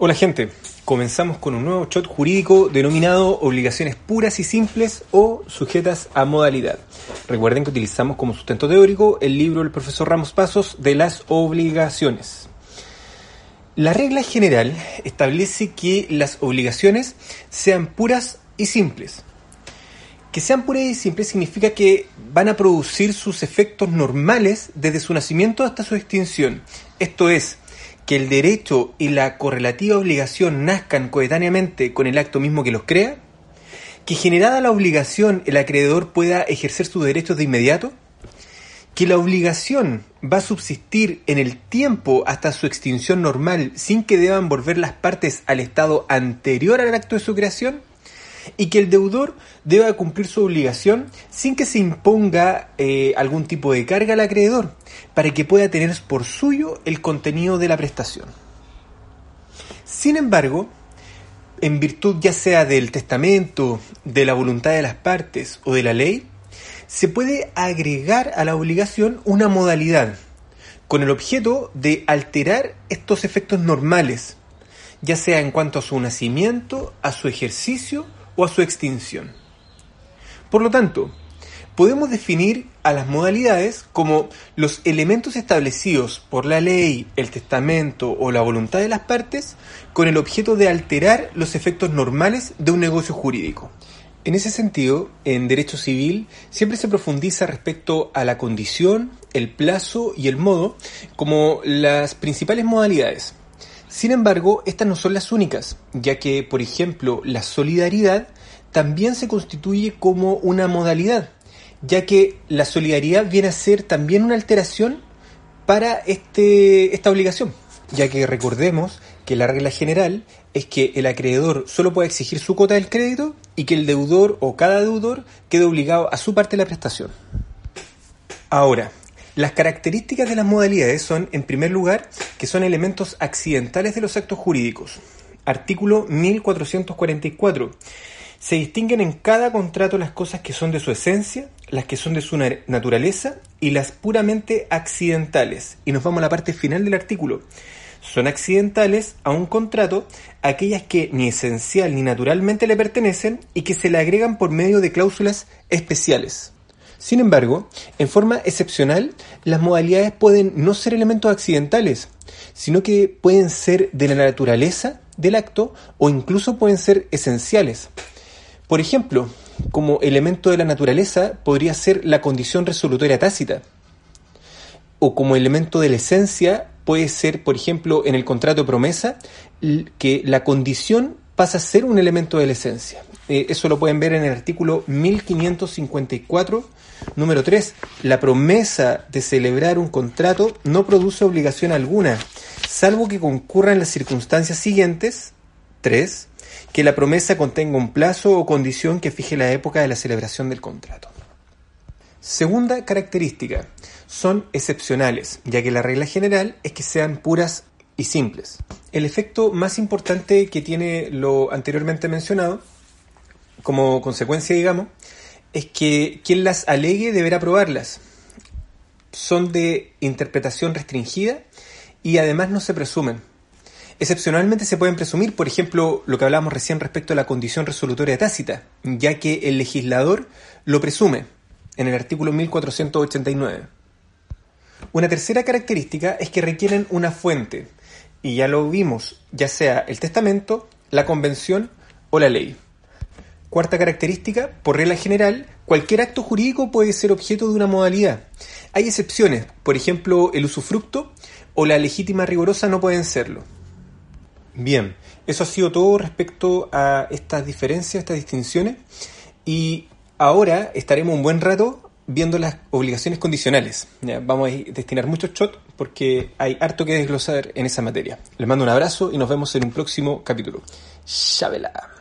Hola gente, comenzamos con un nuevo shot jurídico denominado obligaciones puras y simples o sujetas a modalidad. Recuerden que utilizamos como sustento teórico el libro del profesor Ramos Pasos de las obligaciones. La regla general establece que las obligaciones sean puras y simples. Que sean puras y simples significa que van a producir sus efectos normales desde su nacimiento hasta su extinción. Esto es, que el derecho y la correlativa obligación nazcan coetáneamente con el acto mismo que los crea, que generada la obligación el acreedor pueda ejercer sus derechos de inmediato, que la obligación va a subsistir en el tiempo hasta su extinción normal sin que deban volver las partes al estado anterior al acto de su creación, y que el deudor deba cumplir su obligación sin que se imponga eh, algún tipo de carga al acreedor, para que pueda tener por suyo el contenido de la prestación. Sin embargo, en virtud ya sea del testamento, de la voluntad de las partes o de la ley, se puede agregar a la obligación una modalidad, con el objeto de alterar estos efectos normales, ya sea en cuanto a su nacimiento, a su ejercicio o a su extinción. Por lo tanto, podemos definir a las modalidades como los elementos establecidos por la ley, el testamento o la voluntad de las partes con el objeto de alterar los efectos normales de un negocio jurídico. En ese sentido, en derecho civil siempre se profundiza respecto a la condición, el plazo y el modo como las principales modalidades. Sin embargo, estas no son las únicas, ya que, por ejemplo, la solidaridad también se constituye como una modalidad, ya que la solidaridad viene a ser también una alteración para este, esta obligación, ya que recordemos que la regla general es que el acreedor solo puede exigir su cuota del crédito y que el deudor o cada deudor quede obligado a su parte de la prestación. Ahora, las características de las modalidades son, en primer lugar, que son elementos accidentales de los actos jurídicos. Artículo 1444. Se distinguen en cada contrato las cosas que son de su esencia, las que son de su naturaleza y las puramente accidentales. Y nos vamos a la parte final del artículo. Son accidentales a un contrato aquellas que ni esencial ni naturalmente le pertenecen y que se le agregan por medio de cláusulas especiales. Sin embargo, en forma excepcional, las modalidades pueden no ser elementos accidentales, sino que pueden ser de la naturaleza del acto o incluso pueden ser esenciales. Por ejemplo, como elemento de la naturaleza podría ser la condición resolutoria tácita, o como elemento de la esencia puede ser, por ejemplo, en el contrato de promesa, que la condición pasa a ser un elemento de la esencia. Eh, eso lo pueden ver en el artículo 1554, número 3. La promesa de celebrar un contrato no produce obligación alguna, salvo que concurran las circunstancias siguientes. 3. Que la promesa contenga un plazo o condición que fije la época de la celebración del contrato. Segunda característica, son excepcionales, ya que la regla general es que sean puras y simples. El efecto más importante que tiene lo anteriormente mencionado como consecuencia, digamos, es que quien las alegue deberá probarlas. Son de interpretación restringida y además no se presumen. Excepcionalmente se pueden presumir, por ejemplo, lo que hablábamos recién respecto a la condición resolutoria tácita, ya que el legislador lo presume en el artículo 1489. Una tercera característica es que requieren una fuente, y ya lo vimos, ya sea el testamento, la convención o la ley. Cuarta característica, por regla general, cualquier acto jurídico puede ser objeto de una modalidad. Hay excepciones, por ejemplo, el usufructo o la legítima rigurosa no pueden serlo. Bien, eso ha sido todo respecto a estas diferencias, estas distinciones, y ahora estaremos un buen rato viendo las obligaciones condicionales. vamos a destinar muchos shots porque hay harto que desglosar en esa materia. Les mando un abrazo y nos vemos en un próximo capítulo. Chabela.